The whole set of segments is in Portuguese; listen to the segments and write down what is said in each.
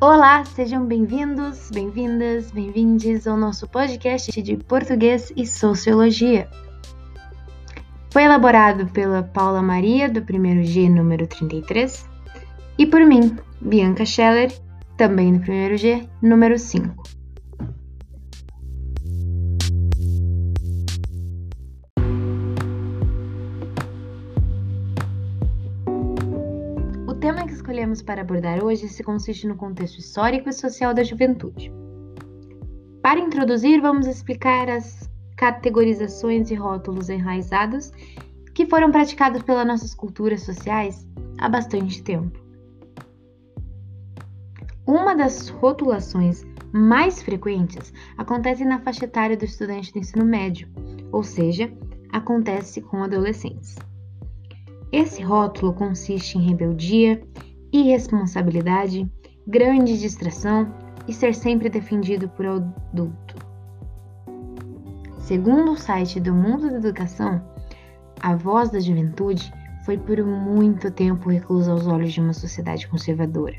Olá, sejam bem-vindos, bem-vindas, bem-vindes ao nosso podcast de português e sociologia. Foi elaborado pela Paula Maria, do primeiro G, número 33, e por mim, Bianca Scheller, também do primeiro G, número 5. Escolhemos para abordar hoje se consiste no contexto histórico e social da juventude. Para introduzir, vamos explicar as categorizações e rótulos enraizados que foram praticados pelas nossas culturas sociais há bastante tempo. Uma das rotulações mais frequentes acontece na faixa etária do estudante do ensino médio, ou seja, acontece com adolescentes. Esse rótulo consiste em rebeldia, irresponsabilidade, grande distração e ser sempre defendido por adulto. Segundo o site do Mundo da Educação, a voz da juventude foi por muito tempo reclusa aos olhos de uma sociedade conservadora,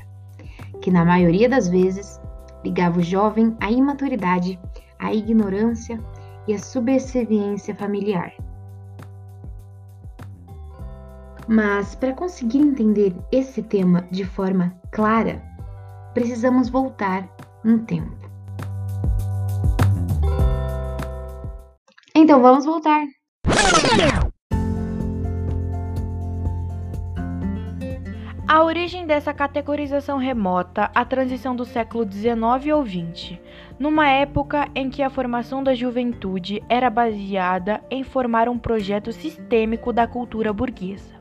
que na maioria das vezes ligava o jovem à imaturidade, à ignorância e à subserviência familiar. Mas para conseguir entender esse tema de forma clara, precisamos voltar um tempo. Então vamos voltar. A origem dessa categorização remota à transição do século XIX ou XX, numa época em que a formação da juventude era baseada em formar um projeto sistêmico da cultura burguesa.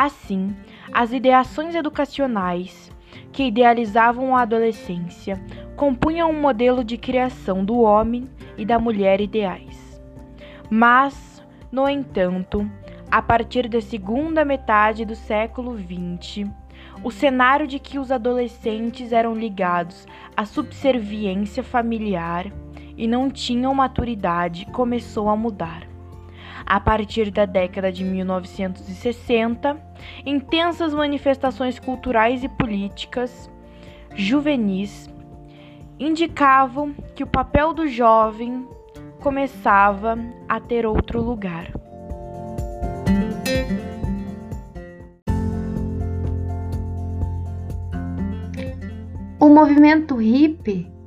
Assim, as ideações educacionais que idealizavam a adolescência compunham um modelo de criação do homem e da mulher ideais. Mas, no entanto, a partir da segunda metade do século XX, o cenário de que os adolescentes eram ligados à subserviência familiar e não tinham maturidade começou a mudar a partir da década de 1960, intensas manifestações culturais e políticas juvenis indicavam que o papel do jovem começava a ter outro lugar. O movimento hippie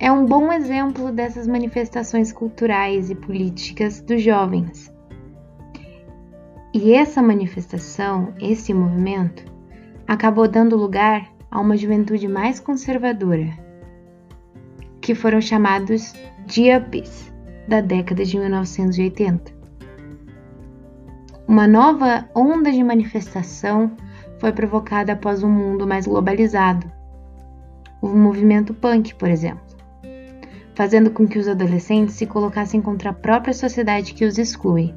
é um bom exemplo dessas manifestações culturais e políticas dos jovens. E essa manifestação, esse movimento, acabou dando lugar a uma juventude mais conservadora, que foram chamados Yuppies da década de 1980. Uma nova onda de manifestação foi provocada após um mundo mais globalizado. O movimento punk, por exemplo fazendo com que os adolescentes se colocassem contra a própria sociedade que os exclui.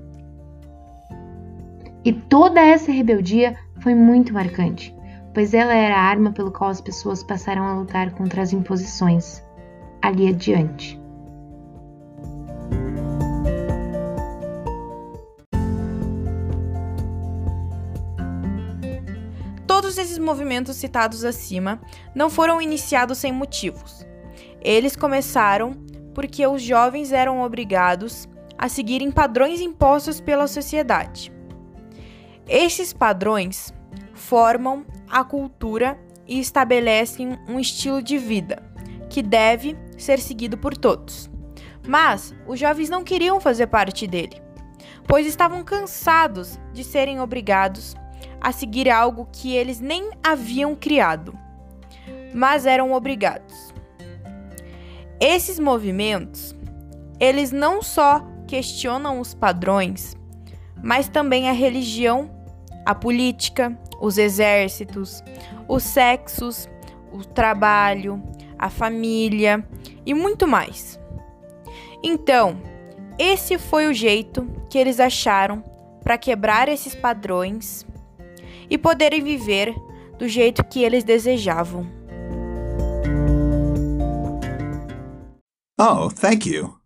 E toda essa rebeldia foi muito marcante, pois ela era a arma pelo qual as pessoas passaram a lutar contra as imposições. Ali adiante. Todos esses movimentos citados acima não foram iniciados sem motivos. Eles começaram porque os jovens eram obrigados a seguirem padrões impostos pela sociedade. Esses padrões formam a cultura e estabelecem um estilo de vida que deve ser seguido por todos. Mas os jovens não queriam fazer parte dele, pois estavam cansados de serem obrigados a seguir algo que eles nem haviam criado, mas eram obrigados. Esses movimentos, eles não só questionam os padrões, mas também a religião, a política, os exércitos, os sexos, o trabalho, a família e muito mais. Então, esse foi o jeito que eles acharam para quebrar esses padrões e poderem viver do jeito que eles desejavam. Oh, thank you.